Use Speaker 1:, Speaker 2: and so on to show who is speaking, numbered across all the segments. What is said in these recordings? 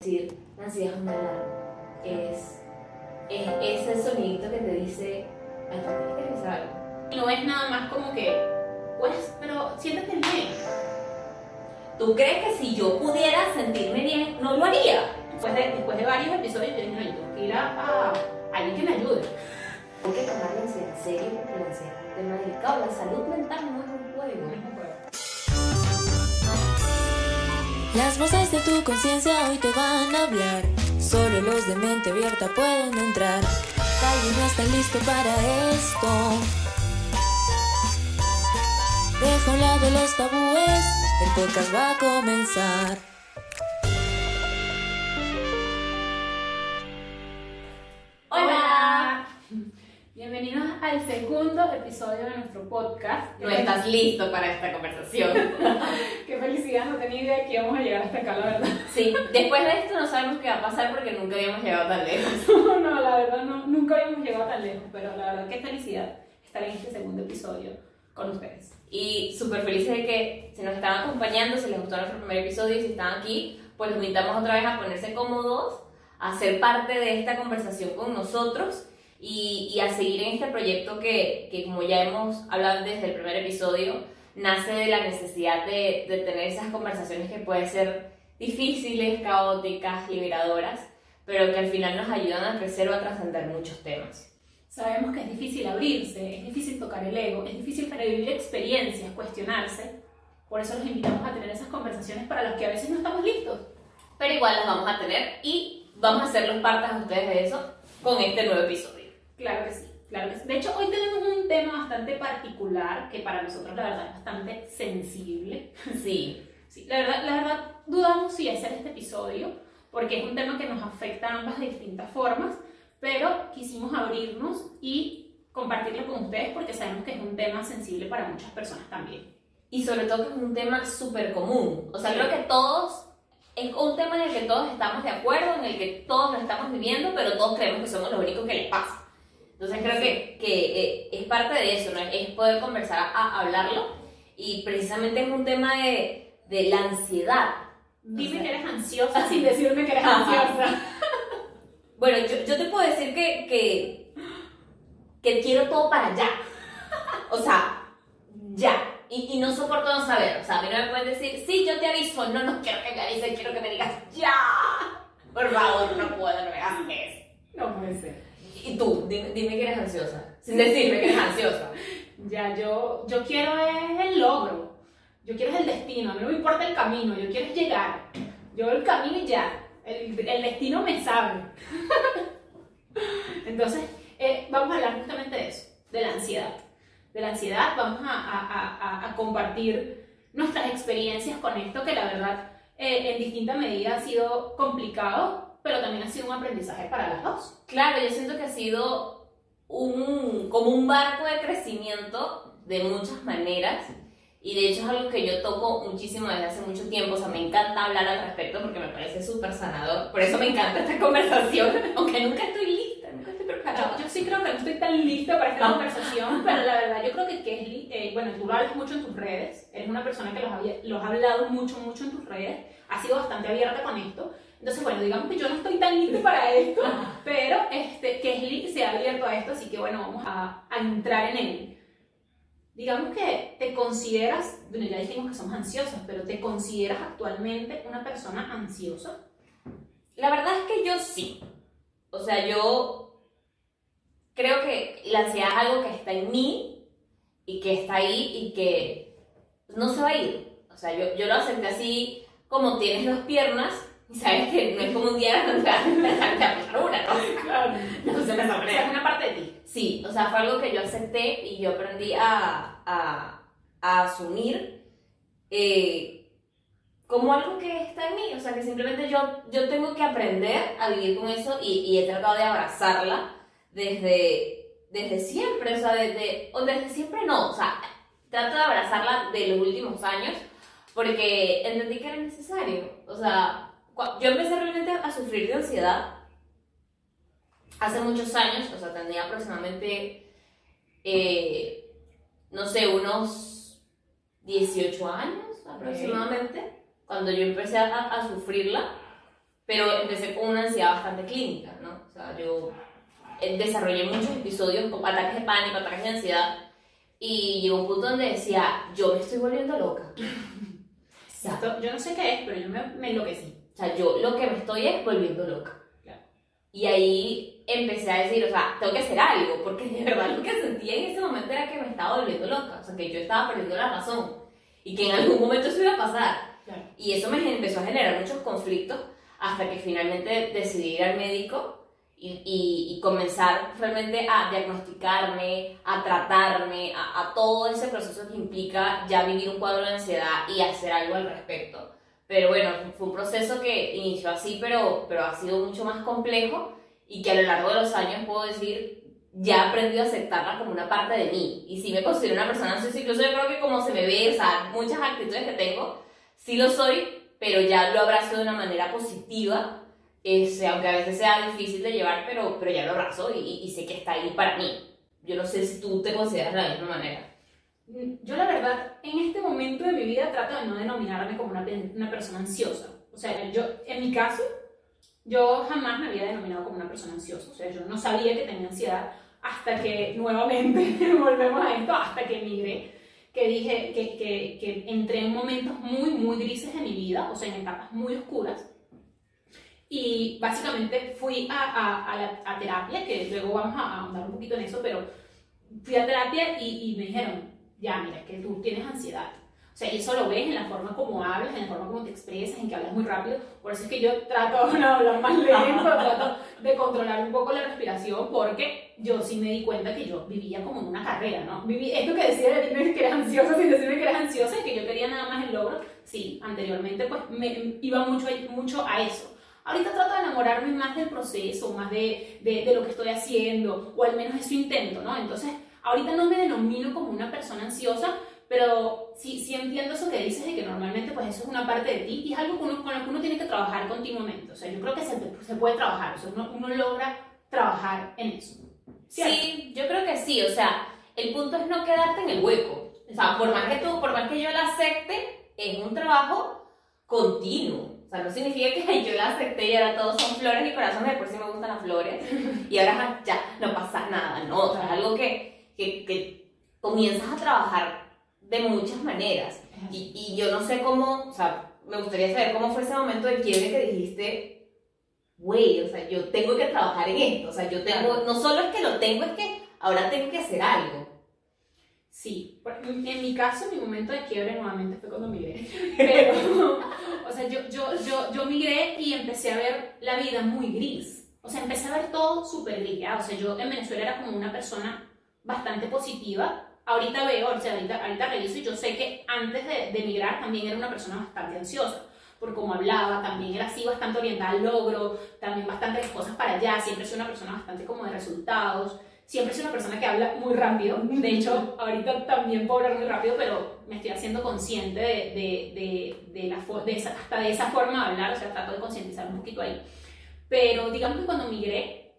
Speaker 1: decir, ansiedad es una alarma. Es, es ese sonidito que te dice, "Ay, tú tienes que revisar algo.
Speaker 2: No es nada más como que, pues, pero siéntate bien.
Speaker 1: ¿Tú crees que si yo pudiera sentirme bien, no lo haría?
Speaker 2: Después de, después de varios episodios, yo dije, no, yo tengo que ir a, alguien que me ayude.
Speaker 1: Hay que tomar la ansiedad en serio porque la ansiedad es. La salud mental no es un juego.
Speaker 3: Las voces de tu conciencia hoy te van a hablar. Solo los de mente abierta pueden entrar. Tal vez no están listos para esto. Deja a un lado los tabúes. El podcast va a comenzar.
Speaker 2: Hola. Bienvenidos al segundo episodio de nuestro podcast.
Speaker 1: No estás listo para esta conversación.
Speaker 2: Qué felicidad, no tenía idea que íbamos a llegar hasta acá, la verdad.
Speaker 1: Sí, después de esto no sabemos qué va a pasar porque nunca habíamos llegado tan lejos.
Speaker 2: No, no, la verdad, no, nunca habíamos llegado tan lejos, pero la verdad, qué felicidad estar en este segundo episodio con ustedes.
Speaker 1: Y súper felices de que se nos estaban acompañando, si les gustó nuestro primer episodio y si están aquí, pues los invitamos otra vez a ponerse cómodos, a ser parte de esta conversación con nosotros y, y a seguir en este proyecto que, que, como ya hemos hablado desde el primer episodio, nace de la necesidad de, de tener esas conversaciones que pueden ser difíciles, caóticas, liberadoras, pero que al final nos ayudan a crecer o a trascender muchos temas.
Speaker 2: Sabemos que es difícil abrirse, es difícil tocar el ego, es difícil revivir experiencias, cuestionarse. Por eso los invitamos a tener esas conversaciones para los que a veces no estamos listos.
Speaker 1: Pero igual las vamos a tener y vamos a hacerlos partes a ustedes de eso con este nuevo episodio.
Speaker 2: Claro que sí, claro que sí. De hecho, hoy tenemos un tema bastante particular que para nosotros la verdad es bastante sensible.
Speaker 1: Sí.
Speaker 2: Sí, la verdad, la verdad dudamos si hacer este episodio porque es un tema que nos afecta a ambas de distintas formas, pero quisimos abrirnos y compartirlo con ustedes porque sabemos que es un tema sensible para muchas personas también.
Speaker 1: Y sobre todo que es un tema súper común. O sea, creo que todos, es un tema en el que todos estamos de acuerdo, en el que todos lo estamos viviendo, pero todos creemos que somos los únicos que les pasa. Entonces creo que, que eh, es parte de eso, ¿no? Es poder conversar, a, a hablarlo. Y precisamente es un tema de, de la ansiedad.
Speaker 2: Dime
Speaker 1: O sea-
Speaker 2: que eres ansiosa sin decirme que eres ansiosa.
Speaker 1: Bueno, yo, yo te puedo decir que, que, que quiero todo para ya. O sea, ya. Y, y no soporto no saber. O sea, a mí no me puedes decir, sí, yo te aviso. No, no quiero que me avises, quiero que me digas ya. Por favor, no puedo, no me hagas
Speaker 2: No puede ser.
Speaker 1: Y tú, dime, dime que eres ansiosa. Sin decirme que eres ansiosa.
Speaker 2: Ya, yo, yo quiero es el logro. Yo quiero es el destino. A mí no me importa el camino. Yo quiero es llegar. Yo el camino y ya. El, el destino me sabe. Entonces, eh, vamos a hablar justamente de eso, de la ansiedad. De la ansiedad, vamos a, a- a- a- a compartir nuestras experiencias con esto, que la verdad eh, en distinta medida ha sido complicado, pero también ha sido un aprendizaje para las dos.
Speaker 1: Claro, yo siento que ha sido un, como un barco de crecimiento de muchas maneras. Y de hecho es algo que yo toco muchísimo desde hace mucho tiempo. O sea, me encanta hablar al respecto porque me parece súper sanador. Por eso me encanta esta conversación. Aunque nunca estoy lista,
Speaker 2: Yo, sí creo que no estoy tan lista para esta
Speaker 1: No.
Speaker 2: conversación, pero la verdad yo creo que Keslie, eh, bueno, tú lo hablas mucho en tus redes, eres una persona que los, había, los ha hablado mucho, mucho en tus redes, has sido bastante abierta con esto. Entonces, bueno, digamos que yo no estoy tan lista para esto, pero este, Keslie se ha abierto a esto, así que bueno, vamos a, a entrar en él. Digamos que te consideras, bueno, ya dijimos que somos ansiosas, pero te consideras actualmente una persona ansiosa.
Speaker 1: La verdad es que yo sí. O sea, yo creo que la ansiedad es algo que está en mí y que está ahí y que no se va a ir. O sea, yo, yo lo acepté así como tienes dos piernas y sabes que no es como un día donde te vas a una, ¿no?
Speaker 2: Claro.
Speaker 1: No se me
Speaker 2: es una parte de ti.
Speaker 1: Sí, o sea, fue algo que yo acepté y yo aprendí a, a, a asumir eh, como algo que está en mí. O sea, que simplemente yo, yo tengo que aprender a vivir con eso y, y he tratado de abrazarla desde, desde siempre. O sea, desde, o desde siempre no. O sea, trato de abrazarla de los últimos años porque entendí que era necesario. O sea, yo empecé realmente a sufrir de ansiedad hace muchos años, o sea, tenía aproximadamente, eh, no sé, unos 18 años aproximadamente, cuando yo empecé a, a sufrirla. pero empecé con una ansiedad bastante clínica, ¿no? O sea, yo desarrollé muchos episodios ataques de pánico, ataques de ansiedad, y llegó un punto donde decía, yo me estoy volviendo loca. O sea,
Speaker 2: Esto- yo no sé qué es, pero yo me, me enloquecí.
Speaker 1: o sea, yo lo que me estoy es volviendo loca.
Speaker 2: Claro.
Speaker 1: Y ahí empecé a decir, o sea, tengo que hacer algo, porque de verdad lo que sentía en ese momento era que me estaba volviendo loca, o sea, que yo estaba perdiendo la razón y que en algún momento eso iba a pasar.
Speaker 2: Claro.
Speaker 1: Y eso me empezó a generar muchos conflictos hasta que finalmente decidí ir al médico y, y- y comenzar realmente a diagnosticarme, a tratarme, a, a todo ese proceso que implica ya vivir un cuadro de ansiedad y hacer algo al respecto. Pero bueno, fue un proceso que inició así, pero, pero ha sido mucho más complejo y que a lo largo de los años puedo decir, ya he aprendido a aceptarla como una parte de mí. Y sí me considero una persona ansiosa, incluso yo creo que como se me ve, o sea, muchas actitudes que tengo, sí lo soy, pero ya lo abrazo de una manera positiva, este, aunque a veces sea difícil de llevar, pero, pero ya lo abrazo y, y sé que está ahí para mí. Yo no sé si tú te consideras de la misma manera.
Speaker 2: Yo la verdad, en este momento de mi vida trato de no denominarme como una, una persona ansiosa. O sea, yo, en mi caso, yo jamás me había denominado como una persona ansiosa. O sea, yo no sabía que tenía ansiedad hasta que nuevamente volvemos a esto, hasta que emigré, que dije que, que, que entré en momentos muy, muy grises de mi vida, o sea, en etapas muy oscuras. Y básicamente fui a, a, a, la, a terapia, que luego vamos a ahondar un poquito en eso, pero fui a terapia y, y me dijeron, ya, mira, que tú tienes ansiedad. O sea, eso lo ves en la forma como hablas, en la forma como te expresas, en que hablas muy rápido. Por eso es que yo trato de hablar más lento, trato de controlar un poco la respiración, porque yo sí me di cuenta que yo vivía como en una carrera, ¿no? Viví, esto que decía de ti, que eras ansiosa sin decirme que eras ansiosa y que yo quería nada más el logro, sí, anteriormente pues me iba mucho, mucho a eso. Ahorita trato de enamorarme más del proceso, más de, de, de lo que estoy haciendo, o al menos eso intento, ¿no? Entonces, ahorita no me denomino como una persona ansiosa, pero sí, sí entiendo eso que dices de que normalmente pues eso es una parte de ti y es algo con, uno, con lo que uno tiene que trabajar continuamente. O sea, yo creo que se, se puede trabajar, o sea, uno, uno logra trabajar en eso. ¿Cierto?
Speaker 1: Sí, yo creo que sí, o sea, el punto es no quedarte en el hueco. O sea, por más que tú, por más que yo la acepte, es un trabajo continuo. O sea, no significa que yo la acepté y ahora todos son flores y corazones, por si me gustan las flores, y ahora ya no pasa nada, ¿no? O sea, es algo que, que, que comienzas a trabajar de muchas maneras. Y, y yo no sé cómo, o sea, me gustaría saber cómo fue ese momento de quiebre que dijiste, güey, o sea, yo tengo que trabajar en esto, o sea, yo tengo, no solo es que lo tengo, es que ahora tengo que hacer algo.
Speaker 2: Sí, en mi caso, mi momento de quiebre nuevamente fue cuando migré. Pero, o sea, yo, yo, yo, yo migré y empecé a ver la vida muy gris. O sea, empecé a ver todo súper gris. O sea, yo en Venezuela era como una persona bastante positiva. Ahorita veo, o sea, ahorita, ahorita reviso y yo sé que antes de, de migrar también era una persona bastante ansiosa. Por cómo hablaba, también era así bastante orientada al logro, también bastante las cosas para allá. Siempre soy una persona bastante como de resultados siempre soy una persona que habla muy rápido. De hecho, ahorita también puedo hablar muy rápido, pero me estoy haciendo consciente de, de, de, de la esa, hasta de esa forma de hablar, o sea, trato de concientizar un poquito ahí. Pero digamos que cuando migré,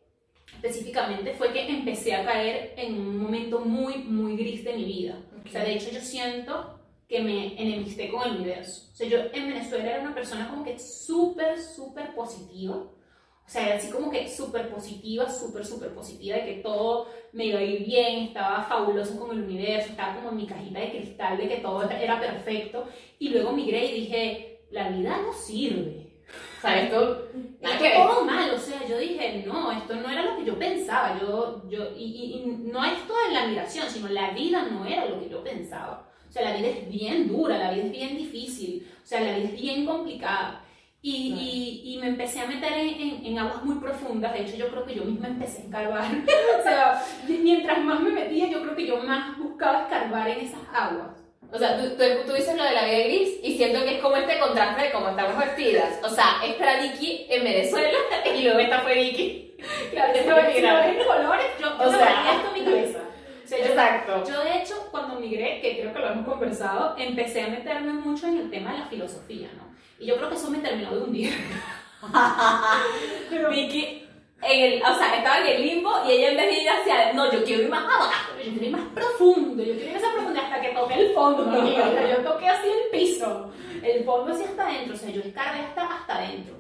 Speaker 2: específicamente, fue que empecé a caer en un momento muy, muy gris de mi vida. O sea, de hecho, yo siento que me enemisté con el universo. O sea, yo en Venezuela era una persona como que súper, súper positiva. O sea, así como que súper positiva, súper, súper positiva, de que todo me iba a ir bien, estaba fabuloso como el universo, estaba como en mi cajita de cristal, de que todo era perfecto. Y luego migré y dije, la vida no sirve.
Speaker 1: O sea, esto,
Speaker 2: Esto
Speaker 1: que
Speaker 2: todo mal, o sea, yo dije, no, esto no era lo que yo pensaba, yo, yo, y, y- y no esto de la migración, sino la vida no era lo que yo pensaba. O sea, la vida es bien dura, la vida es bien difícil, o sea, la vida es bien complicada. Y,
Speaker 1: Claro.
Speaker 2: y, y me empecé a meter en, en- en aguas muy profundas, de hecho yo creo que yo misma empecé a escarbar. o sea, mientras más me metía, yo creo que yo más buscaba escarbar en esas aguas.
Speaker 1: O sea, tú, tú, tú dices lo de la vida gris y siento que es como este contraste de cómo estamos vestidas. O sea, esta era Vicky en Venezuela y luego esta fue Vicky.
Speaker 2: Claro,
Speaker 1: Es
Speaker 2: lo
Speaker 1: grave.
Speaker 2: ves en colores, yo, yo
Speaker 1: O sea,
Speaker 2: esto en mi cabeza. O sea, yo-
Speaker 1: Exacto.
Speaker 2: Yo de hecho cuando migré, que creo que lo hemos conversado, empecé a meterme mucho en el tema de la filosofía, ¿no? Y yo creo que eso me terminó de hundir.
Speaker 1: Pero Vicky, en el, o sea, estaba en el limbo y ella en vez de ir hacia, no, yo quiero ir más abajo.
Speaker 2: Yo quiero ir más profundo, yo quiero ir a esa profundidad hasta que toqué el fondo, amiga. O sea, yo toqué así el piso, el fondo así hasta adentro, o sea, yo escarbé hasta, hasta adentro.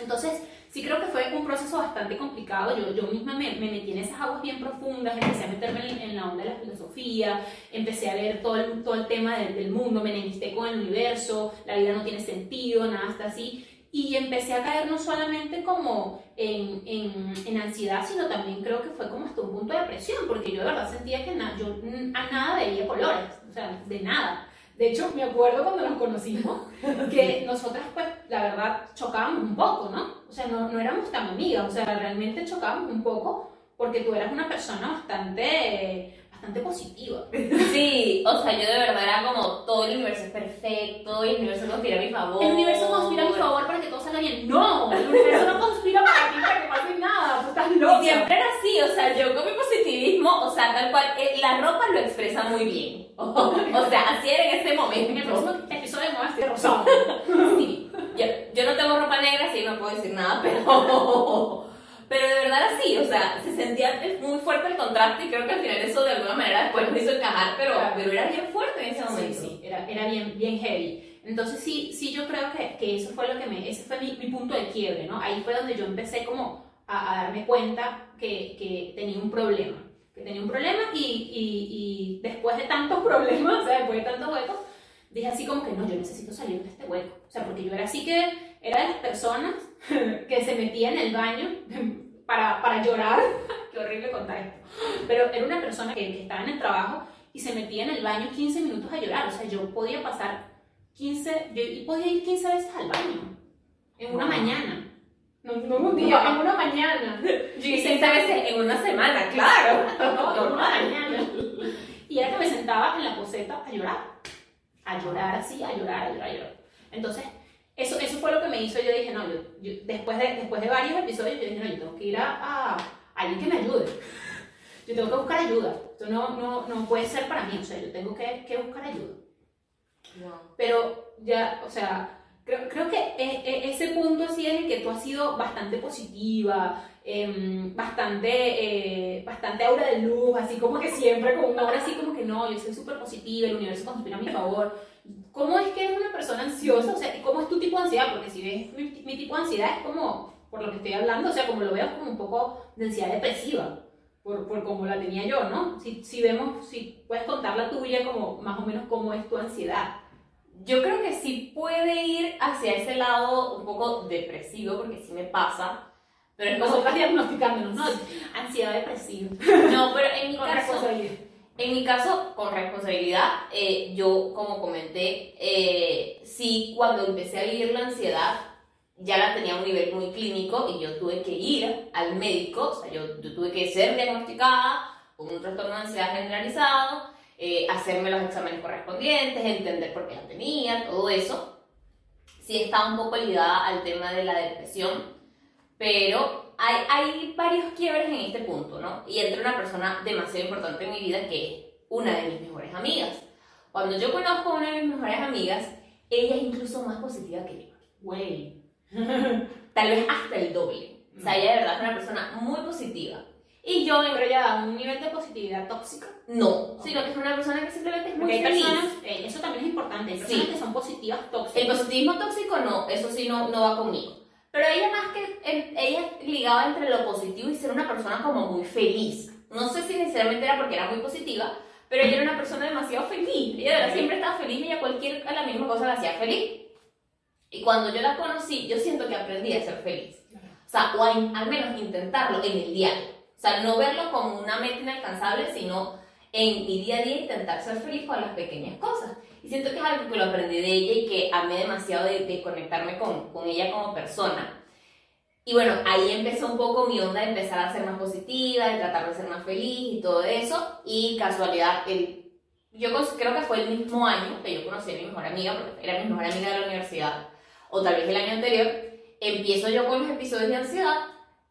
Speaker 2: Entonces, sí creo que fue un proceso bastante complicado. Yo, yo misma me, me metí en esas aguas bien profundas, empecé a meterme en, la onda de la filosofía, empecé a ver todo el, todo el tema del, del mundo, me enemisté con el universo, la vida no tiene sentido, nada está así. Y empecé a caer no solamente como en, en, en, ansiedad, sino también creo que fue como hasta un punto de depresión, porque yo de verdad sentía que na, yo a nada veía colores, o sea, de nada. De hecho, me acuerdo cuando nos conocimos que nosotras, pues, la verdad, chocábamos un poco, ¿no? O sea, no, no éramos tan amigas, o sea, realmente chocábamos un poco porque tú eras una persona bastante bastante positiva.
Speaker 1: Sí, o sea, yo de verdad era como todo el universo es perfecto, y el universo conspira a mi favor.
Speaker 2: El universo conspira a mi favor para que todo salga bien. No, el universo no conspira para ti para que pase nada, tú estás loca.
Speaker 1: Siempre era así, o sea, yo con mi positivismo, o sea, tal cual, eh, la ropa lo expresa muy bien. O, sea, así era en ese momento.
Speaker 2: En el próximo episodio me voy a vestir rosado.
Speaker 1: Sí, yo, yo no tengo ropa negra, así no puedo decir nada, pero... Pero de verdad así, o sea, se sentía muy fuerte el contraste y creo que al final eso de alguna manera después me hizo encajar, pero,
Speaker 2: Claro.
Speaker 1: pero era bien fuerte en ese momento.
Speaker 2: Sí, sí, era, era bien, bien heavy. Entonces sí, sí yo creo que, que eso fue lo que me, ese fue mi, mi punto de quiebre, ¿no? Ahí fue donde yo empecé como a, a darme cuenta que, que tenía un problema, que tenía un problema y, y, y después de tantos problemas, o sea, después de tantos huecos, dije así como que no, yo necesito salir de este hueco. O sea, porque yo era así que, era de las personas que se metía en el baño para, para llorar. Qué horrible contar esto. Pero era una persona que, que estaba en el trabajo y se metía en el baño 15 minutos a llorar. O sea, yo podía pasar 15, yo y podía ir 15 veces al baño en una
Speaker 1: Wow.
Speaker 2: mañana. No, no un día, en una mañana.
Speaker 1: Yo hice esta vez en una semana, claro.
Speaker 2: No, en una mañana. Y era que me sentaba en la poseta a llorar. A llorar así, a llorar, a llorar, a llorar. Entonces, eso, eso fue lo que me hizo. Yo dije, no, yo, yo- después, de, después de varios episodios, yo dije, no, yo tengo que ir a, a alguien que me ayude. Yo tengo que buscar ayuda. Esto no, no, no puede ser para mí. O sea, yo tengo que, que buscar ayuda. Pero ya, o sea, creo, creo que e- e- ese punto así en el que tú has sido bastante positiva, em, bastante, eh, bastante aura de luz, así como que siempre con una aura así como que no, yo soy súper positiva, el universo conspira a mi favor. ¿Cómo es que eres una persona ansiosa? O sea, ¿y ¿cómo es tu tipo de ansiedad? Porque si ves mi, mi tipo de ansiedad es como, por lo que estoy hablando, o sea, como lo veo, es como un poco de ansiedad depresiva. Por, por como la tenía yo, ¿no? Si, si vemos, si puedes contar la tuya, como más o menos cómo es tu ansiedad.
Speaker 1: Yo creo que sí puede ir hacia ese lado un poco depresivo, porque sí me pasa. Pero es como.
Speaker 2: Nosotras diagnosticándonos, ¿no? Ansiedad depresiva.
Speaker 1: No, pero en mi
Speaker 2: Con
Speaker 1: caso.
Speaker 2: responsabilidad.
Speaker 1: En mi caso, con responsabilidad, eh, yo, como comenté, eh, sí, cuando empecé a vivir la ansiedad, ya la tenía a un nivel muy clínico y yo tuve que ir al médico, o sea, yo, yo tuve que ser diagnosticada con un trastorno de ansiedad generalizado, eh, hacerme los exámenes correspondientes, entender por qué la tenía, todo eso. Sí estaba un poco ligada al tema de la depresión, pero hay, hay varios quiebres en este punto, ¿no? Y entra una persona demasiado importante en mi vida que es una de mis mejores amigas. Cuando yo conozco a una de mis mejores amigas, ella es incluso más positiva que yo.
Speaker 2: Güey.
Speaker 1: Tal vez hasta el doble. O sea, ella de verdad es una persona muy positiva. Y yo, en
Speaker 2: Pero ya da un nivel de positividad tóxica.
Speaker 1: no, sino que es una persona que simplemente es muy
Speaker 2: hay
Speaker 1: feliz.
Speaker 2: personas, eh, eso también es importante, hay personas
Speaker 1: Sí.
Speaker 2: que son positivas tóxicas.
Speaker 1: El positivismo tóxico no, eso sí no, no va conmigo. Pero ella más que, ella ligaba entre lo positivo y ser una persona como muy feliz. No sé si necesariamente era porque era muy positiva, pero ella era una persona demasiado feliz. Ella siempre estaba feliz y ella cualquier, a la misma cosa la hacía feliz. Y cuando yo la conocí, yo siento que aprendí a ser feliz. O sea, o a al menos intentarlo en el diario. O sea, no verlo como una meta inalcanzable, sino en mi día a día intentar ser feliz con las pequeñas cosas. Y siento que es algo que lo aprendí de ella y que amé demasiado de, de conectarme con, con ella como persona. Y bueno, ahí empezó un poco mi onda de empezar a ser más positiva, de tratar de ser más feliz y todo eso. Y casualidad, el, yo creo que fue el mismo año que yo conocí a mi mejor amiga, porque era mi mejor amiga de la universidad, o tal vez el año anterior, empiezo yo con los episodios de ansiedad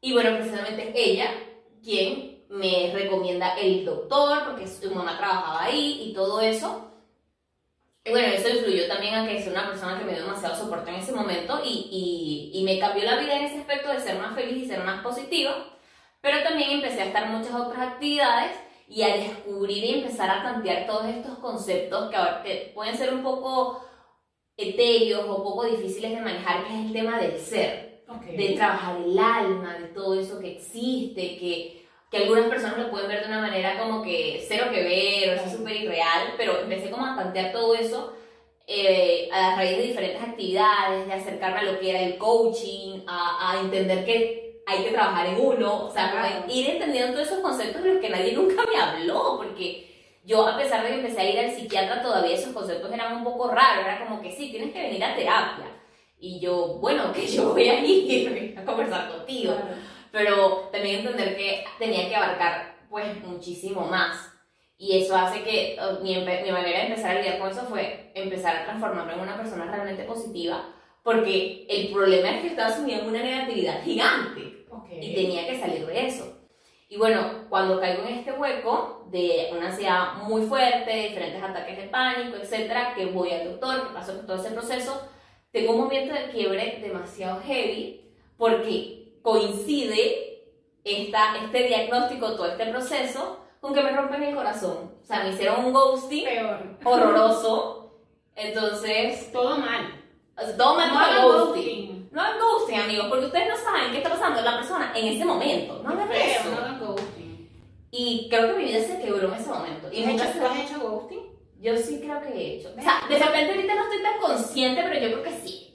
Speaker 1: y bueno, precisamente es ella quien me recomienda el doctor, porque su mamá trabajaba ahí y todo eso. Bueno, eso influyó también a que soy una persona que me dio demasiado soporte en ese momento y, y, y me cambió la vida en ese aspecto de ser más feliz y ser más positiva. Pero también empecé a estar en muchas otras actividades y a descubrir y empezar a tantear todos estos conceptos que, ahora, que pueden ser un poco etéreos o poco difíciles de manejar, que es el tema del ser.
Speaker 2: Ok.
Speaker 1: de trabajar el alma, de todo eso que existe, que, que algunas personas lo pueden ver de una manera como que cero que ver, o es súper irreal, pero empecé como a tantear todo eso eh, a raíz de diferentes actividades, de acercarme a lo que era el coaching, a, a entender que hay que trabajar en uno, o sea,
Speaker 2: Claro.
Speaker 1: como ir entendiendo todos esos conceptos de los que nadie nunca me habló, porque yo a pesar de que empecé a ir al psiquiatra, todavía esos conceptos eran un poco raros, era como que sí, tienes que venir a terapia. Y yo, bueno, que yo voy a ir a conversar contigo.
Speaker 2: Claro.
Speaker 1: Pero también entender que tenía que abarcar pues muchísimo más. Y eso hace que uh, mi, mi manera de empezar a lidiar con eso fue empezar a transformarme en una persona realmente positiva, porque el problema es que estaba en una negatividad gigante
Speaker 2: Ok.
Speaker 1: y tenía que salir de eso. Y bueno, cuando caigo en este hueco de una ansiedad muy fuerte, diferentes ataques de pánico, etcétera, que voy al doctor, que paso por todo ese proceso, tengo un momento de quiebre demasiado heavy porque coincide esta, este diagnóstico, todo este proceso, con que me rompen el corazón. O sea, me hicieron un ghosting
Speaker 2: Peor.
Speaker 1: horroroso. Entonces,
Speaker 2: Todo mal.
Speaker 1: todo mal
Speaker 2: No hagan
Speaker 1: ghosting.
Speaker 2: ghosting.
Speaker 1: No hagan ghosting, amigos, porque ustedes no saben qué está pasando en la persona en ese momento. No hagan eso.
Speaker 2: no hagan ghosting.
Speaker 1: Y creo que mi vida se quebró en ese momento. Y
Speaker 2: ¿Tú has hecho-
Speaker 1: se-
Speaker 2: has hecho ghosting?
Speaker 1: Yo sí creo que he hecho. O sea, de repente ahorita no estoy tan consciente, pero yo creo que sí.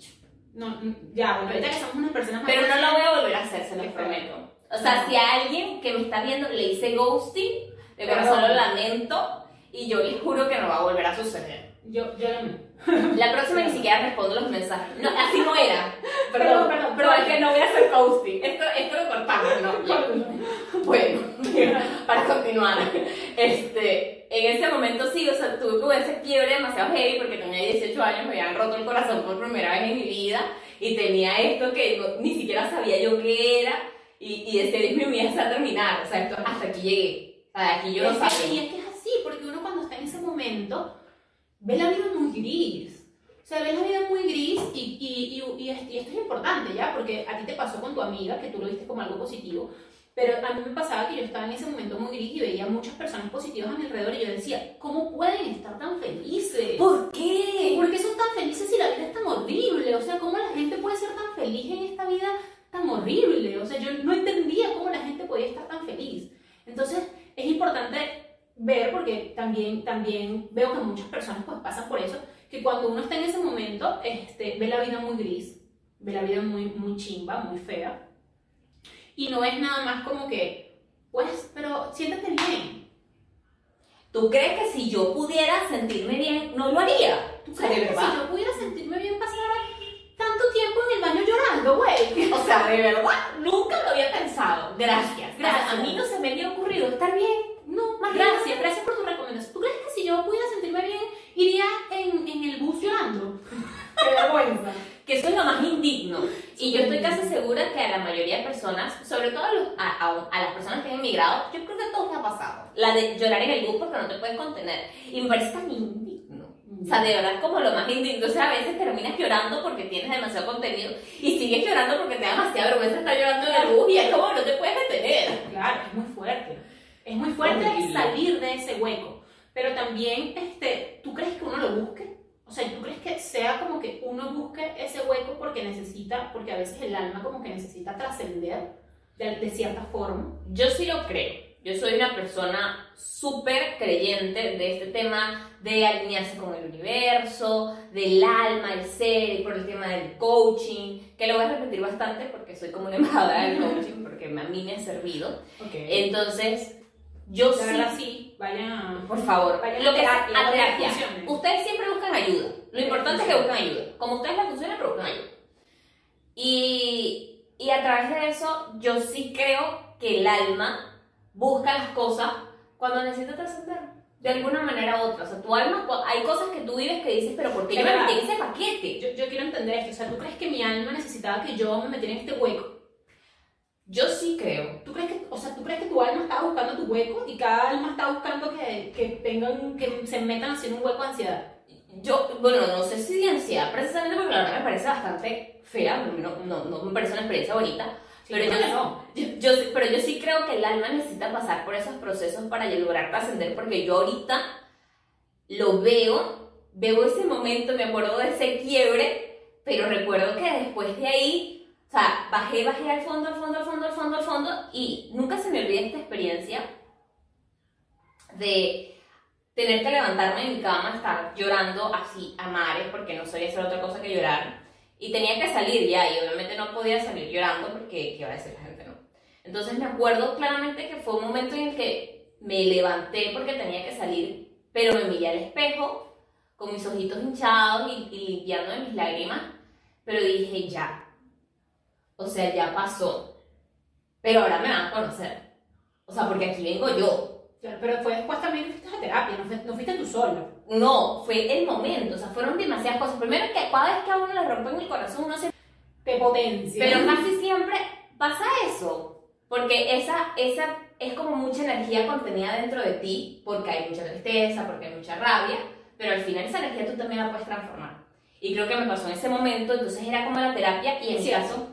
Speaker 2: No, ya, bueno, ahorita que somos unas personas más
Speaker 1: Pero no lo voy a volver a hacer, se los prometo. O sea, si a alguien que me está viendo le hice ghosting, de corazón lo lamento y yo les juro que no va a volver a suceder.
Speaker 2: Yo, yo no.
Speaker 1: La próxima ni siquiera respondo los mensajes. No, así no era.
Speaker 2: Perdón, perdón,
Speaker 1: Pero
Speaker 2: perdón.
Speaker 1: es que no voy a hacer ghosting. Esto, esto lo cortamos, ¿no? Bueno, para continuar, este, en ese momento sí, o sea, tuve que ese quiebre demasiado heavy porque tenía 18 años, me habían roto el corazón por primera vez en mi vida y tenía esto que no- ni siquiera sabía yo qué era y, y mío, mi vida está a terminar, o sea, esto, hasta aquí llegué, o sea, aquí yo no
Speaker 2: que- y
Speaker 1: sabía.
Speaker 2: es que es así, porque uno cuando está en ese momento ve la vida muy gris. O sea, ves la vida muy gris y, y, y, y esto es importante, ¿ya? Porque a ti te pasó con tu amiga, que tú lo viste como algo positivo, pero a mí me pasaba que yo estaba en ese momento muy gris y veía muchas personas positivas a mi alrededor y yo decía, ¿cómo pueden estar tan felices?
Speaker 1: ¿Por qué?
Speaker 2: ¿Por qué son tan felices si la vida es tan horrible? O sea, ¿cómo la gente puede ser tan feliz en esta vida tan horrible? O sea, yo no entendía cómo la gente podía estar tan feliz. Entonces, es importante ver, porque también, también veo que muchas personas pues pasan por eso, que cuando uno está en ese momento, este, ve la vida muy gris, ve la vida muy, muy chimba, muy fea, y no es nada más como que, pues, pero siéntate bien.
Speaker 1: ¿Tú crees que si yo pudiera sentirme bien, no lo haría?
Speaker 2: ¿Tú crees que si yo pudiera sentirme bien pasara tanto tiempo en el baño llorando, güey?
Speaker 1: O sea, de verdad, nunca lo había pensado. Gracias.
Speaker 2: Gracias.
Speaker 1: A mí no se me había ocurrido estar bien.
Speaker 2: No,
Speaker 1: Más
Speaker 2: gracias, gracias por tu recomendación. ¿Tú crees que si yo pudiera sentirme bien, iría en, en el bus llorando? Qué vergüenza.
Speaker 1: Que eso es lo más indigno. Y yo estoy casi segura que a la mayoría de personas, sobre todo a, los- a- a- a las personas que han emigrado, yo creo que a todos les ha pasado. La de llorar en el bus porque no te puedes contener. Y me parece tan indigno. O sea, de es como lo más indigno. O sea, a veces terminas llorando porque tienes demasiado contenido y sigues llorando porque te da demasiada vergüenza estar llorando en el bus y es como no te puedes detener.
Speaker 2: Claro, es muy fuerte. Es muy fuerte
Speaker 1: Horrible.
Speaker 2: salir de ese hueco. Pero también, este, ¿tú crees que uno lo busque? O sea, ¿tú crees que sea como que uno busque ese hueco porque necesita, porque a veces el alma como que necesita trascender de, de cierta forma?
Speaker 1: Yo sí lo creo. Yo soy una persona súper creyente de este tema de alinearse con el universo, del alma, el ser, y por el tema del coaching, que lo voy a repetir bastante porque soy como una embajadora del coaching, porque a mí me ha servido.
Speaker 2: Ok.
Speaker 1: Entonces, yo
Speaker 2: la
Speaker 1: sí,
Speaker 2: verdad sí, vayan
Speaker 1: por favor,
Speaker 2: Vayan
Speaker 1: lo que
Speaker 2: terapia,
Speaker 1: a
Speaker 2: lo que
Speaker 1: terapia. Ustedes siempre buscan ayuda. Lo importante es que buscan ayuda. Como ustedes les funciona, pero buscan ayuda. Y, y a través de eso, yo sí creo que el alma busca las cosas cuando necesita trascender. De alguna manera u otra. O sea, tu alma, hay cosas que tú vives que dices, pero ¿por qué yo me metí en ese paquete?
Speaker 2: Yo, yo quiero entender esto, o sea, ¿tú crees que mi alma necesitaba que yo me metiera en este hueco?
Speaker 1: Yo sí creo.
Speaker 2: ¿Tú crees que, o sea, ¿tú crees que tu alma estaba buscando tu hueco y cada alma está buscando que, que tengan, que se metan en un hueco de ansiedad?
Speaker 1: Yo, bueno, no sé si de ansiedad, precisamente porque la verdad me parece bastante fea, no, no, no me parece una experiencia bonita, pero
Speaker 2: creo
Speaker 1: yo,
Speaker 2: no.
Speaker 1: yo, yo sí- pero yo sí creo que el alma necesita pasar por esos procesos para lograr trascender, porque yo ahorita lo veo, veo ese momento, me acuerdo de ese quiebre, pero recuerdo que después de ahí, o sea, bajé, bajé al fondo, al fondo, al fondo, al fondo, al fondo, y nunca se me olvida esta experiencia de tener que levantarme de mi cama, estar llorando así a mares, porque no sabía hacer otra cosa que llorar, y tenía que salir ya, y obviamente no podía salir llorando porque, ¿qué iba a decir la gente? No. Entonces me acuerdo claramente que fue un momento en el que me levanté porque tenía que salir, pero me miré al espejo, con mis ojitos hinchados y, y limpiando de mis lágrimas, pero dije, ya, o sea, ya pasó, pero ahora me van a conocer, o sea, porque aquí vengo yo,
Speaker 2: Claro, pero fue después también fuiste a terapia, no, fue- no fuiste tú solo.
Speaker 1: No, fue el momento, o sea, fueron demasiadas cosas. Primero que cada vez que a uno le rompen el corazón, uno se...
Speaker 2: Te potencia.
Speaker 1: Pero casi siempre pasa eso, porque esa, esa es como mucha energía contenida dentro de ti, porque hay mucha tristeza, porque hay mucha rabia, pero al final esa energía tú también la puedes transformar. Y creo que me pasó en ese momento, entonces era como la terapia, y en
Speaker 2: Sí.
Speaker 1: caso,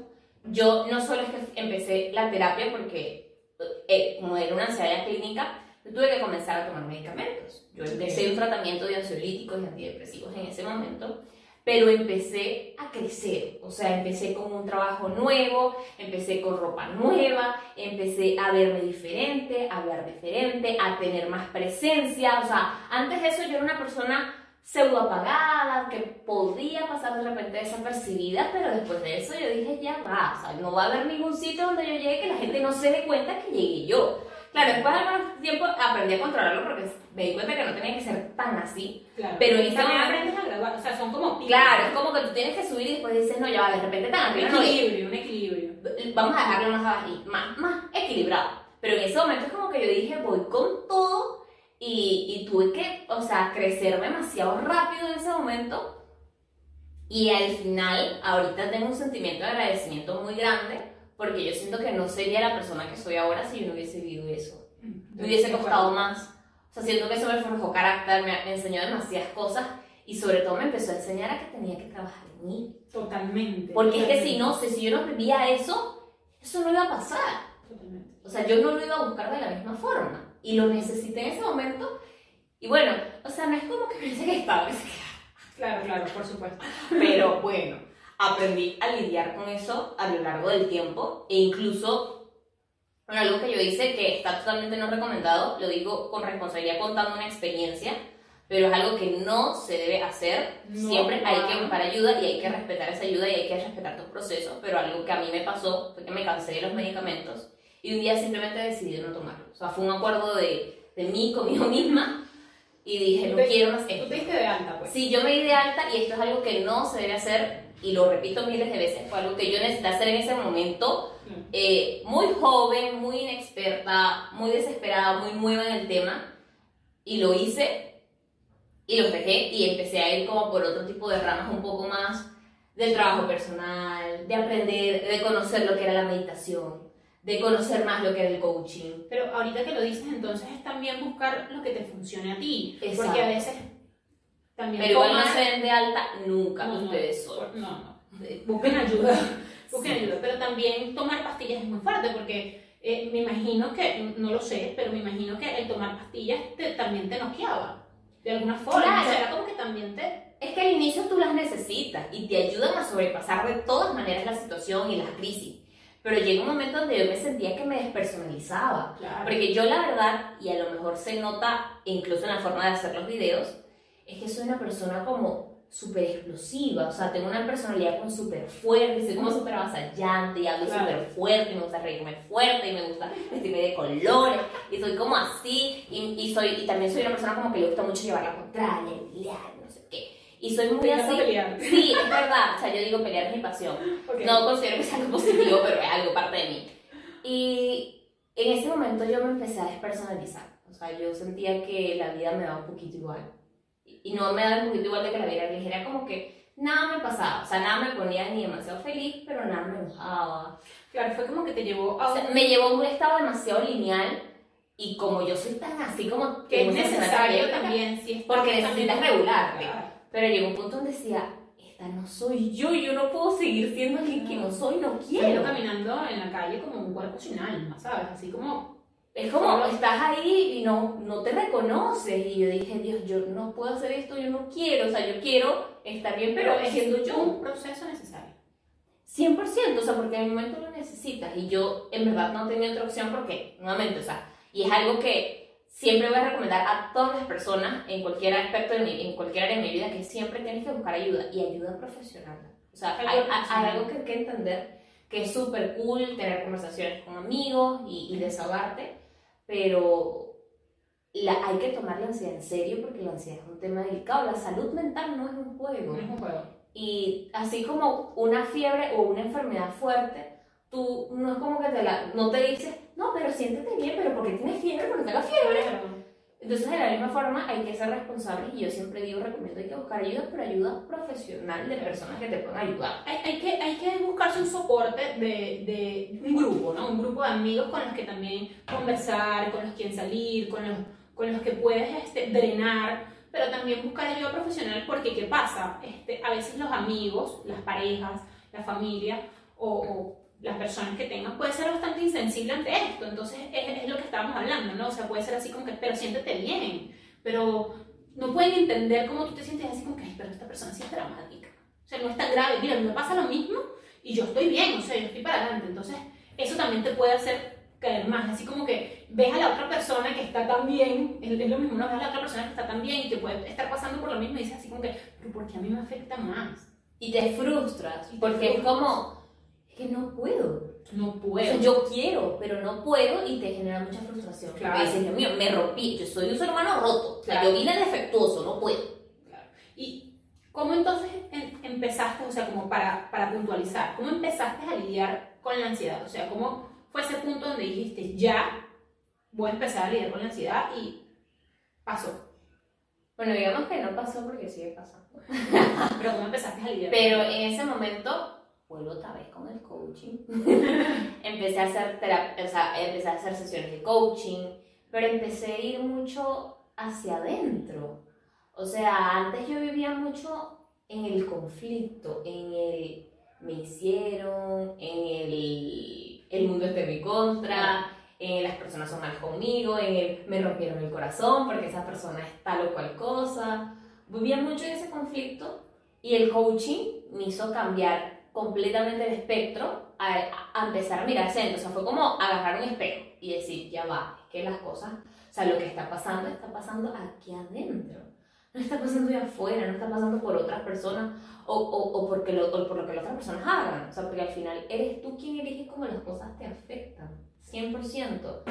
Speaker 1: yo no solo es que empecé la terapia porque, eh, como era una ansiedad clínica, yo tuve que comenzar a tomar medicamentos. Yo empecé un tratamiento de ansiolíticos y antidepresivos en ese momento, pero empecé a crecer. O sea, empecé con un trabajo nuevo, empecé con ropa nueva, empecé a verme diferente, a hablar diferente, a tener más presencia. O sea, antes de eso yo era una persona pseudo apagada, que podía pasar de repente desapercibida, pero después de eso yo dije, ya va, o sea, no va a haber ningún sitio donde yo llegue que la gente no se dé cuenta que llegué yo. Claro, después de algún tiempo aprendí a controlarlo porque me di cuenta que no tenía que ser tan así.
Speaker 2: Claro.
Speaker 1: Pero ese
Speaker 2: también aprendes a graduar, o sea, son como picos.
Speaker 1: Claro, es como que tú tienes que subir y después dices, no, ya va, de repente tan
Speaker 2: Un
Speaker 1: arriba no es.
Speaker 2: equilibrio, un equilibrio.
Speaker 1: Vamos a dejarlo más abajo, más, más equilibrado. Pero en ese momento es como que yo dije, voy con todo y, y tuve que, o sea, crecer demasiado rápido en ese momento. Y al final, ahorita tengo un sentimiento de agradecimiento muy grande porque yo siento que no sería la persona que soy ahora si yo no hubiese vivido eso. Me hubiese costado más. O sea, siento que eso me forjó carácter, me, enseñó demasiadas cosas y sobre todo me empezó a enseñar a que tenía que trabajar en mí.
Speaker 2: Totalmente.
Speaker 1: Porque es que
Speaker 2: totalmente,
Speaker 1: si no, si si yo no vivía eso, eso no iba a pasar.
Speaker 2: Totalmente.
Speaker 1: O sea, yo no lo iba a buscar de la misma forma. Y lo necesité en ese momento. Y bueno, o sea, no es como que pensé que estaba, que
Speaker 2: Claro, claro, por supuesto.
Speaker 1: pero bueno, aprendí a lidiar con eso a lo largo del tiempo e incluso, bueno, algo que yo hice que está totalmente no recomendado, lo digo con responsabilidad contando una experiencia, pero es algo que no se debe hacer,
Speaker 2: No,
Speaker 1: siempre hay que buscar ayuda y hay que respetar esa ayuda y hay que respetar tus procesos, pero algo que a mí me pasó fue que me cansé de los medicamentos y un día simplemente decidí no tomarlos, o sea, fue un acuerdo de, de mí conmigo misma y dije, no quiero más
Speaker 2: Tú
Speaker 1: esto.
Speaker 2: te diste de alta, pues.
Speaker 1: Sí, yo me di de alta y esto es algo que no se debe hacer y lo repito miles de veces, fue algo que yo necesité hacer en ese momento,
Speaker 2: Mm.
Speaker 1: eh, muy joven, muy inexperta, muy desesperada, muy nueva en el tema y lo hice y lo dejé y empecé a ir como por otro tipo de ramas un poco más del trabajo personal, de aprender, de conocer lo que era la meditación, de conocer más lo que era el coaching.
Speaker 2: Pero ahorita que lo dices, entonces es también buscar lo que te funcione a ti.
Speaker 1: Exacto.
Speaker 2: Porque a veces también
Speaker 1: Pero igual no se den de alta nunca
Speaker 2: No, no,
Speaker 1: ustedes solos.
Speaker 2: por- No, no. Eh, Busquen ayuda. Busquen ayuda. Pero también tomar pastillas es muy fuerte porque eh, me imagino que, no lo sé, pero me imagino que el tomar pastillas te- también te noqueaba. De alguna forma.
Speaker 1: Claro.
Speaker 2: O sea, era como que también te.
Speaker 1: Es que al inicio tú las necesitas y te ayudan a sobrepasar de todas maneras la situación y las crisis. Pero llega un momento donde yo me sentía que me despersonalizaba.
Speaker 2: Claro.
Speaker 1: Porque yo la verdad, y a lo mejor se nota incluso en la forma de hacer los videos, es que soy una persona como súper explosiva, o sea, tengo una personalidad como súper fuerte, soy como súper avasallante y hablo
Speaker 2: Claro.
Speaker 1: súper fuerte, y me gusta reírme fuerte, y me gusta vestirme de colores, y soy como así, y, y, soy, y también soy una persona como que le gusta mucho llevar la contraria, y soy muy así.
Speaker 2: pelear.
Speaker 1: Sí, es verdad, o sea, yo digo pelear es mi pasión,
Speaker 2: Ok.
Speaker 1: no considero que sea algo positivo, pero es algo parte de mí. Y en ese momento yo me empecé a despersonalizar. O sea, yo sentía que la vida me daba un poquito igual. Y no me daba un poquito igual de que la vida era ligera, como que nada me pasaba. O sea, nada me ponía ni demasiado feliz, pero nada me enojaba.
Speaker 2: Claro, fue como que te llevó a
Speaker 1: O sea, me llevó a un estado demasiado lineal. Y como yo soy tan así como
Speaker 2: que es necesario también, sí,
Speaker 1: porque
Speaker 2: estamos
Speaker 1: necesitas regularte.
Speaker 2: Claro.
Speaker 1: Pero llegó un punto donde decía, esta no soy yo, yo no puedo seguir siendo alguien que no soy, no
Speaker 2: Quiero
Speaker 1: quiero.
Speaker 2: caminando en la calle como un cuerpo sin alma, ¿sabes? Así como.
Speaker 1: Es como, estás ahí y no, no te reconoces. Y yo dije, Dios, yo no puedo hacer esto, yo no quiero. O sea, yo quiero estar bien, pero,
Speaker 2: es
Speaker 1: siendo yo.
Speaker 2: un proceso necesario.
Speaker 1: 100%, o sea, porque en el momento lo necesitas y yo en verdad no tenía otra opción porque, nuevamente, o sea, y es algo que siempre voy a recomendar a todas las personas en cualquier aspecto, de mi, en cualquier área de mi vida, que siempre tienes que buscar ayuda y ayuda profesional. O sea, hay, hay algo que hay que entender que es súper cool tener conversaciones con amigos y, y desahogarte, pero la, hay que tomar la ansiedad en serio porque la ansiedad es un tema delicado. La salud mental no es un juego.
Speaker 2: No es un juego.
Speaker 1: Y así como una fiebre o una enfermedad fuerte, tú no es como que te la, no te dices, no, pero siéntete bien, pero porque tienes fiebre, porque tengas fiebre. Entonces, de la misma forma, hay que ser responsables y yo siempre digo, recomiendo hay que buscar ayuda, pero ayuda profesional de personas que te puedan ayudar.
Speaker 2: Hay, hay que, hay que buscarse un soporte de, de un grupo, ¿no? Un grupo de amigos con los que también conversar, con los que salir, con los, con los que puedes este, drenar, pero también buscar ayuda profesional porque ¿qué pasa? Este, a veces los amigos, las parejas, la familia o, o las personas que tengan puede ser bastante insensible ante esto, entonces es, es lo que estábamos hablando, ¿no? O sea, puede ser así como que, pero siéntete bien, pero no pueden entender cómo tú te sientes así como que, ay, pero esta persona sí es dramática. O sea, no es tan grave. Mira, me pasa lo mismo y yo estoy bien, o sea, yo estoy para adelante. Entonces, eso también te puede hacer caer más. Así como que ves a la otra persona que está tan bien, es, es lo mismo, no ves a la otra persona que está tan bien y que puede estar pasando por lo mismo y dices así como que, pero ¿por qué a mí me afecta más?
Speaker 1: Y te frustras,
Speaker 2: Y te
Speaker 1: porque es
Speaker 2: frustras.
Speaker 1: como, es que no puedo.
Speaker 2: No
Speaker 1: O
Speaker 2: puedo.
Speaker 1: sea, yo quiero, pero no puedo y te genera mucha frustración.
Speaker 2: Claro.
Speaker 1: Porque dices, Dios mío, me rompí, yo soy un ser humano roto. O sea,
Speaker 2: Claro.
Speaker 1: yo vine defectuoso, no puedo.
Speaker 2: Claro. ¿Y cómo entonces em- empezaste, o sea, como para, para puntualizar, cómo empezaste a lidiar con la ansiedad? O sea, ¿cómo fue ese punto donde dijiste, ya voy a empezar a lidiar con la ansiedad y pasó?
Speaker 1: Bueno, digamos que no pasó porque sigue pasando.
Speaker 2: Pero ¿cómo empezaste a lidiar?
Speaker 1: Pero en ese momento, vuelvo otra vez con el coaching. empecé a hacer terapia, o sea, empecé a hacer sesiones de coaching, pero empecé a ir mucho hacia adentro. O sea, antes yo vivía mucho en el conflicto, en el me hicieron, en el el mundo está en mi contra, en las personas son mal conmigo, en el me rompieron el corazón porque esa persona es tal o cual cosa. Vivía mucho en ese conflicto y el coaching me hizo cambiar completamente el espectro a, a empezar a mirar centro. O sea, fue como agarrar un espejo y decir, ya va, es que las cosas, o sea, lo que está pasando está pasando aquí adentro. No está pasando de afuera, no está pasando por otras personas o, o, o porque lo, o por lo que las otras personas hagan. O sea, porque al final eres tú quien elige cómo las cosas te afectan. 100%.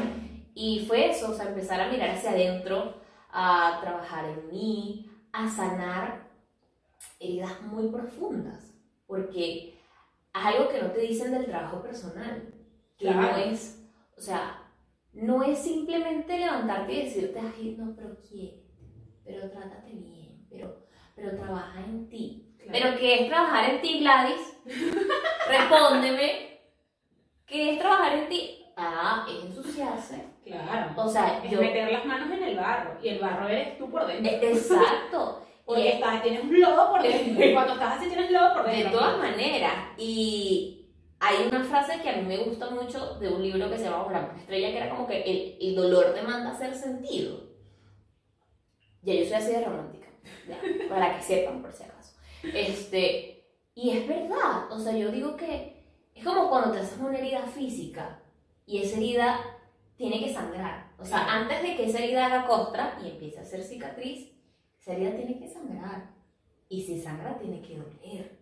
Speaker 1: Y fue eso, o sea, empezar a mirar hacia adentro, a trabajar en mí, a sanar heridas muy profundas, porque es algo que no te dicen del trabajo personal, que
Speaker 2: Claro.
Speaker 1: no es, o sea, no es simplemente levantarte y decirte, ay, no, pero quiérete, pero trátate bien, pero, pero trabaja en ti.
Speaker 2: Claro.
Speaker 1: Pero ¿qué es trabajar en ti, Gladys? Respóndeme. ¿Qué es trabajar en ti? Ah, es ensuciarse.
Speaker 2: Claro.
Speaker 1: O sea,
Speaker 2: es
Speaker 1: yo...
Speaker 2: meter las manos en el barro y el barro eres tú por dentro.
Speaker 1: Exacto.
Speaker 2: Porque estás, tienes un lodo por dentro. Y cuando estás así tienes lodo por
Speaker 1: De
Speaker 2: dentro.
Speaker 1: todas maneras, y hay una frase que a mí me gusta mucho de un libro que se llama misma estrella, que era como que el, el dolor demanda ser sentido. Ya yo soy así de romántica, ya, para que sepan por si acaso. Este, y es verdad, o sea, yo digo que es como cuando te haces una herida física y esa herida tiene que sangrar. O sea, antes de que esa herida haga costra y empiece a hacer cicatriz, esa herida tiene que sangrar. Y si sangra, tiene que doler.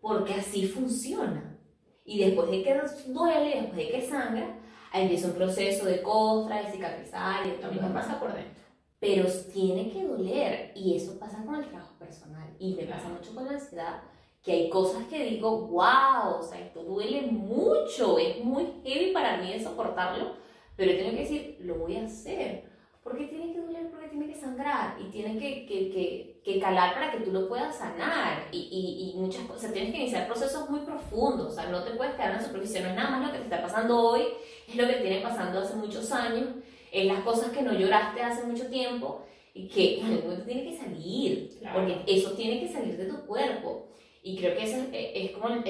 Speaker 1: Porque así funciona. Y después de que duele, después de que sangra, ahí empieza un proceso de costra, de cicatrizar y todo
Speaker 2: Lo
Speaker 1: demás.
Speaker 2: pasa por dentro.
Speaker 1: Pero tiene que doler. Y eso pasa con el trabajo personal. Y me pasa mucho con la ansiedad. Que hay cosas que digo, wow, o sea, esto duele mucho. Es muy heavy para mí de soportarlo. Pero tengo que decir, lo voy a hacer. Porque tiene que doler, porque tiene que sangrar. Y tiene que, que, que, que calar para que tú lo puedas sanar. Y, y, y muchas cosas. Tienes que iniciar procesos muy profundos. O sea, no te puedes quedar en la superficie. No es nada más lo que te está pasando hoy. Es lo que te viene pasando hace muchos años en las cosas que no lloraste hace mucho tiempo y que en algún momento tiene que salir,
Speaker 2: Claro.
Speaker 1: porque eso tiene que salir de tu cuerpo. Y creo que esa es, es como el,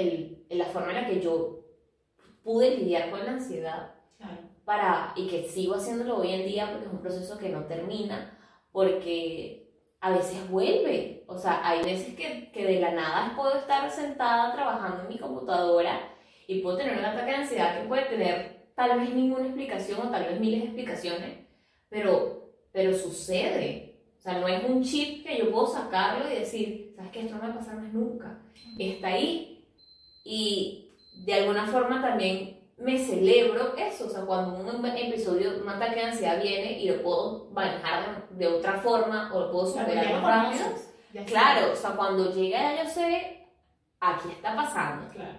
Speaker 1: el- la forma en la que yo pude lidiar con la ansiedad. Para, y que sigo haciéndolo hoy en día porque es un proceso que no termina, porque a veces vuelve. O sea, hay veces que, que de la nada puedo estar sentada trabajando en mi computadora y puedo tener un ataque de ansiedad que puede tener tal vez ninguna explicación o tal vez miles de explicaciones, pero, pero sucede. O sea, no es un chip que yo puedo sacarlo y decir, ¿sabes qué? Esto no va a pasar más nunca. Está ahí y de alguna forma también me celebro eso, o sea, cuando un episodio, un ataque de ansiedad viene y lo puedo manejar de, otra forma o lo puedo superar más rápido. Claro, o sea, cuando llega ya yo sé, aquí está pasando.
Speaker 2: Claro,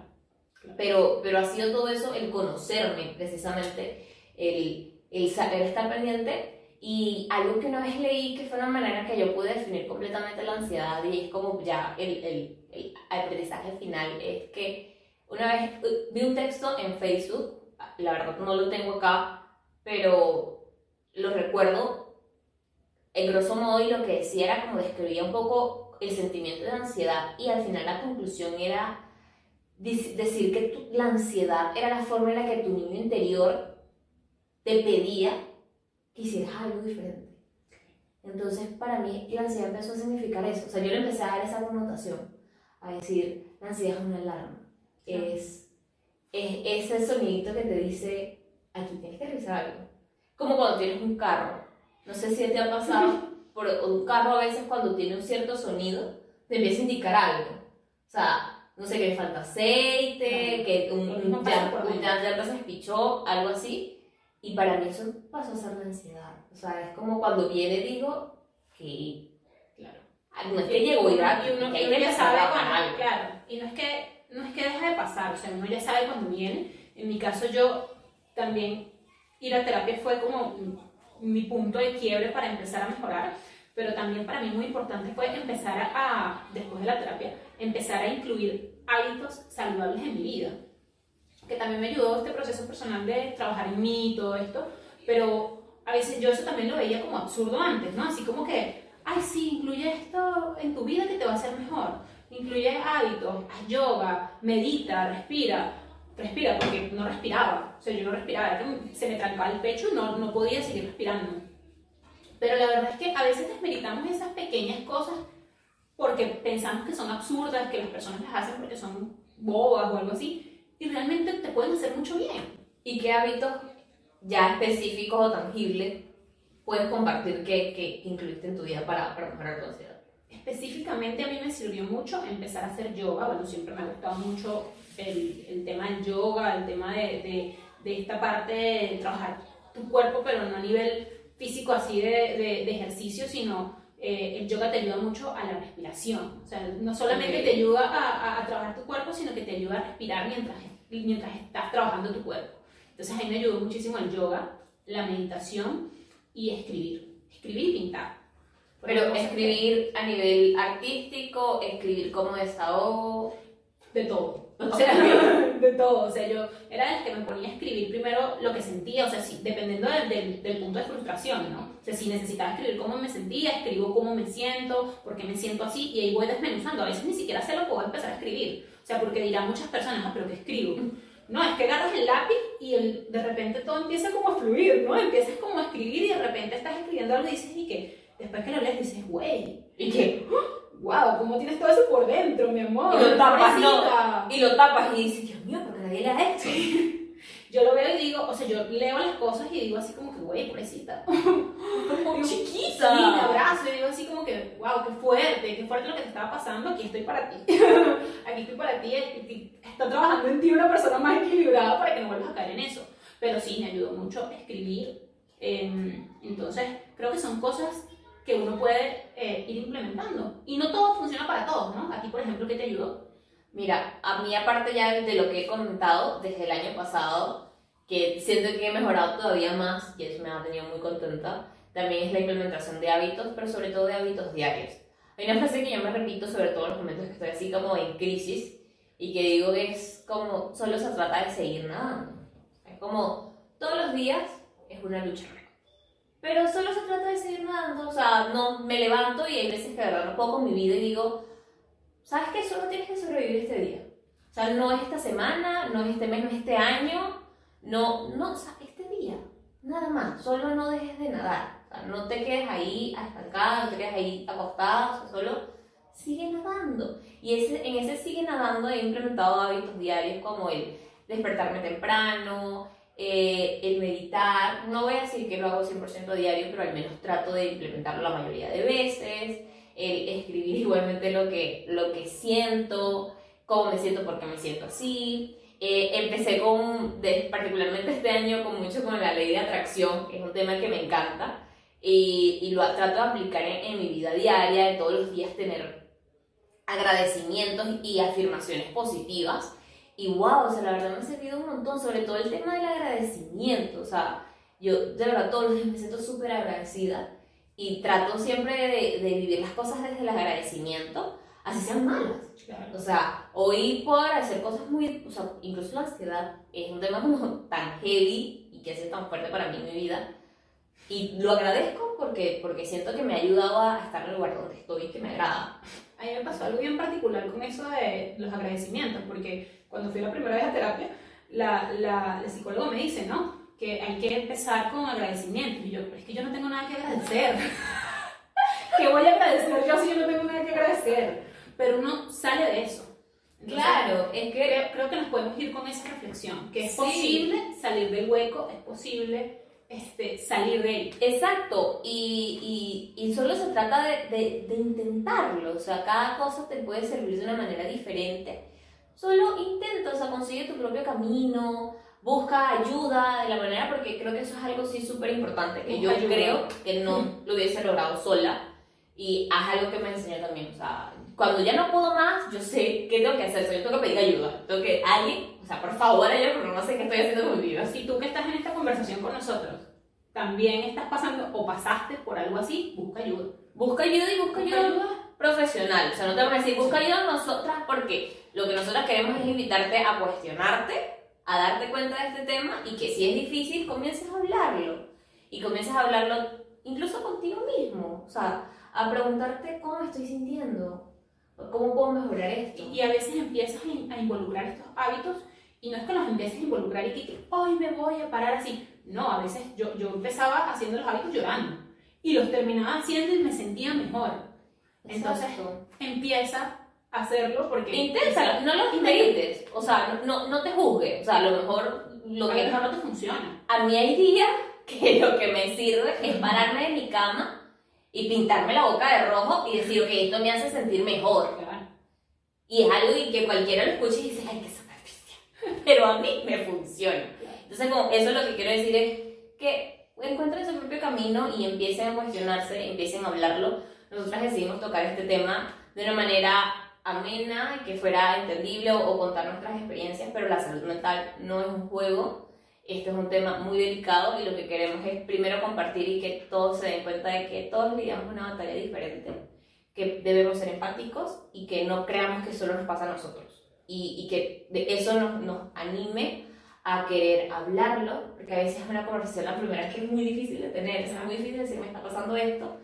Speaker 1: Pero, pero ha sido todo eso el conocerme, precisamente, el, el saber estar pendiente. Y algo que una vez leí que fue una manera que yo pude definir completamente la ansiedad y es como ya el, el, el aprendizaje final, es que una vez uh, vi un texto en Facebook, la verdad no lo tengo acá, pero lo recuerdo en grosso modo y lo que decía era como describía un poco el sentimiento de ansiedad y al final la conclusión era decir que la ansiedad era la forma en la que tu niño interior te pedía que hicieras algo diferente. Entonces, para mí, la ansiedad empezó a significar eso. O sea, yo le empecé a dar esa connotación, a decir, la ansiedad es una alarma es, es ese sonidito que te dice, aquí tienes que revisar algo. Como cuando tienes un carro. No sé si te ha pasado, por un carro a veces cuando tiene un cierto sonido, te empieza a indicar algo. O sea, no sé, que le falta aceite, que un, un, llanta se espichó, algo así. Y para mí eso pasó a ser la ansiedad. O sea, es como cuando viene digo que...
Speaker 2: Claro.
Speaker 1: No es que llegó y,
Speaker 2: y uno, que uno ya sabe cuando, claro. Y no es que no es que deja de pasar, o sea, uno ya sabe cuando viene. En mi caso yo también ir a terapia fue como mi punto de quiebre para empezar a mejorar, pero también para mí muy importante fue empezar a, después de la terapia, empezar a incluir hábitos saludables en mi vida, que también me ayudó este proceso personal de trabajar en mí y todo esto, pero a veces yo eso también lo veía como absurdo antes, ¿no? Así como que, ay, sí, incluye esto en tu vida que te va a hacer mejor incluye hábitos, haz yoga, medita, respira. Respira, porque no respiraba. O sea, yo no respiraba, se me trancaba el pecho y no, no podía seguir respirando. Pero la verdad es que a veces desmeritamos esas pequeñas cosas porque pensamos que son absurdas, que las personas las hacen porque son bobas o algo así, y realmente te pueden hacer mucho bien.
Speaker 1: ¿Y qué hábitos ya específicos o tangibles puedes compartir que, que incluiste en tu vida para, para mejorar tu ansiedad?
Speaker 2: Específicamente a mí me sirvió mucho empezar a hacer yoga, bueno, siempre me ha gustado mucho el, el tema del yoga, el tema de, de, de, esta parte de trabajar tu cuerpo, pero no a nivel físico así de, de ejercicio, sino eh, el yoga te ayuda mucho a la respiración. O sea, no solamente te ayuda a, a, trabajar tu cuerpo, sino que te ayuda a respirar mientras, mientras estás trabajando tu cuerpo. Entonces a mí me ayudó muchísimo el yoga, la meditación y escribir. Escribir y pintar.
Speaker 1: Pero escribir a nivel artístico, escribir como desahogo.
Speaker 2: De todo. O sea, de todo. O sea, yo era el que me ponía a escribir primero lo que sentía, o sea, sí, dependiendo del, del, punto de frustración, ¿no? O sea, si necesitaba escribir cómo me sentía, escribo cómo me siento, por qué me siento así, y ahí voy desmenuzando. A veces ni siquiera sé lo que voy a empezar a escribir. O sea, porque dirán muchas personas, ah, pero ¿qué escribo? No, es que agarras el lápiz y el, de repente todo empieza como a fluir, ¿no? Empiezas como a escribir y de repente estás escribiendo algo y dices, ¿y qué? Después que lo lees dices, güey, y que, wow, ¿cómo tienes todo eso por dentro, mi amor?
Speaker 1: Y lo tapas, no, y lo tapas y dices, Dios mío, porque nadie le ha hecho.
Speaker 2: yo lo veo y digo, o sea, yo leo las cosas y digo así como que, güey, pobrecita.
Speaker 1: Como chiquita.
Speaker 2: Sí, me abrazo y digo así como que, wow, qué fuerte, qué fuerte lo que te estaba pasando, aquí estoy para ti. aquí estoy para ti, está trabajando en ti una persona más equilibrada para que no vuelvas a caer en eso. Pero sí, me ayudó mucho escribir. Em, entonces, creo que son cosas que uno puede eh, ir implementando. Y no todo funciona para todos, ¿no? Aquí, por ejemplo, ¿qué te ayudó?
Speaker 1: Mira, a mí aparte ya de lo que he comentado desde el año pasado, que siento que he mejorado todavía más y eso me ha tenido muy contenta, también es la implementación de hábitos, pero sobre todo de hábitos diarios. Hay una frase que yo me repito sobre todo en los momentos que estoy así como en crisis y que digo que es como, solo se trata de seguir nadando. Es como, todos los días es una lucha pero solo se trata de seguir nadando, o sea, no me levanto y hay veces que de verdad no puedo con mi vida y digo, ¿sabes qué? Solo tienes que sobrevivir este día. O sea, no es esta semana, no es este mes, no es este año, no, no, o sea, este día, nada más, solo no dejes de nadar. O sea, no te quedes ahí estancada, no te quedes ahí acostada, o sea, solo sigue nadando. Y ese, en ese sigue nadando he implementado hábitos diarios como el despertarme temprano, eh, el meditar. No voy a decir que lo hago 100% diario, pero al menos trato de implementarlo la mayoría de veces. El escribir igualmente lo que, lo que siento, cómo me siento, por qué me siento así. Eh, empecé con, de- particularmente este año, con mucho con la ley de atracción, que es un tema que me encanta. Y, y lo trato de aplicar en, en mi vida diaria, de todos los días tener agradecimientos y afirmaciones positivas. Y wow, o sea, la verdad me ha servido un montón, sobre todo el tema del agradecimiento. O sea, yo de verdad todos los días me siento súper agradecida y trato siempre de, de vivir las cosas desde el agradecimiento, así sean malas. O sea, hoy puedo agradecer cosas muy, o sea, incluso la ansiedad es un tema como tan heavy y que ha sido tan fuerte para mí en mi vida. Y lo agradezco porque, porque siento que me ha ayudado a estar en el lugar donde estoy y que me agrada.
Speaker 2: A mí me pasó algo bien particular con eso de los agradecimientos, porque cuando fui la primera vez a terapia, la, la, la psicóloga me dice, ¿no? Que hay que empezar con agradecimientos. Y yo, pero es que yo no tengo nada que agradecer. ¿Qué voy a agradecer yo si yo no tengo nada que agradecer? Pero uno sale de eso. Entonces,
Speaker 1: Claro, es que
Speaker 2: Creo, creo que nos podemos ir con esa reflexión, que es
Speaker 1: Sí.
Speaker 2: posible salir del hueco, es posible este, salir de él.
Speaker 1: Exacto, y, y, y solo se trata de, de, de intentarlo, o sea, cada cosa te puede servir de una manera diferente. Solo intenta, o sea, consigue tu propio camino, busca ayuda de la manera, porque creo que eso es algo sí súper importante, que yo
Speaker 2: ayuda.
Speaker 1: creo que no lo hubiese logrado sola, y es algo que me enseñó también, o sea, cuando ya no puedo más, yo sé qué tengo que hacer, o sea, yo tengo que pedir ayuda, tengo que alguien, o sea, por favor, ayúdame, porque no sé qué estoy haciendo con mi vida.
Speaker 2: Si tú que estás en esta conversación con nosotros también estás pasando o pasaste por algo así, busca ayuda.
Speaker 1: Busca ayuda y busca
Speaker 2: Busca
Speaker 1: ayuda
Speaker 2: ayuda.
Speaker 1: Profesional. O sea, no te vamos a decir, busca ayuda a nosotras porque lo que nosotras queremos es invitarte a cuestionarte, a darte cuenta de este tema y que si es difícil, comiences a hablarlo. Y comiences a hablarlo incluso contigo mismo. O sea, a preguntarte cómo estoy sintiendo, cómo puedo mejorar esto.
Speaker 2: Y a veces empiezas a involucrar estos hábitos y no es que los empieces a involucrar y que, que, hoy me voy a parar así. No, a veces yo, yo empezaba haciendo los hábitos llorando y los terminaba haciendo y me sentía mejor. Entonces
Speaker 1: Exacto.
Speaker 2: empieza a hacerlo porque...
Speaker 1: Inténtalo, no lo intentes. O sea, no, no, te juzgues. O sea, a lo mejor lo
Speaker 2: A
Speaker 1: que
Speaker 2: no te funciona.
Speaker 1: A mí hay días que lo que me sirve es pararme de mi cama y pintarme la boca de rojo y decir, ok, esto me hace sentir mejor.
Speaker 2: Claro.
Speaker 1: Y es algo que cualquiera lo escuche y dice, ay, qué superficial. Pero a mí me funciona. Entonces, como eso lo que quiero decir es que encuentren su propio camino y empiecen a cuestionarse, empiecen a hablarlo. Nosotras decidimos tocar este tema de una manera amena, que fuera entendible o, o contar nuestras experiencias, pero la salud mental no es un juego. Este es un tema muy delicado y lo que queremos es primero compartir y que todos se den cuenta de que todos lidiamos una batalla diferente, que debemos ser empáticos y que no creamos que solo nos pasa a nosotros. Y, y que de eso nos, nos anime a querer hablarlo, porque a veces es una conversación la primera que es muy difícil de tener, es muy difícil decir, me está pasando esto,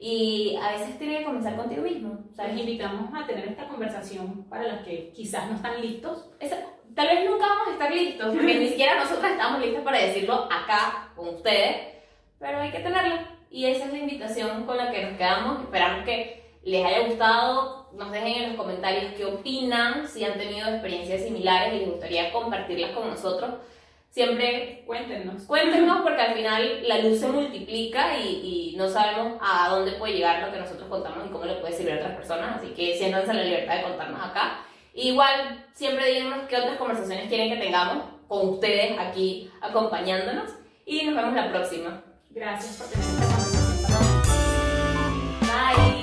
Speaker 1: y a veces tiene que comenzar contigo mismo, ¿sabes?
Speaker 2: les invitamos a tener esta conversación para los que quizás no están listos.
Speaker 1: Esa- tal vez nunca vamos a estar listos, porque ni siquiera nosotras estamos listas para decirlo acá con ustedes, pero hay que tenerla. Y esa es la invitación con la que nos quedamos. Esperamos que les haya gustado. Nos dejen en los comentarios qué opinan, si han tenido experiencias similares y les gustaría compartirlas con nosotros siempre
Speaker 2: cuéntenos.
Speaker 1: Cuéntenos porque al final la luz se multiplica y, y, no sabemos a dónde puede llegar lo que nosotros contamos y cómo le puede servir a otras personas. Así que siéntanse la libertad de contarnos acá. Igual, siempre díganos qué otras conversaciones quieren que tengamos con ustedes aquí acompañándonos y nos vemos la próxima.
Speaker 2: Gracias por tener esta conversación. Bye.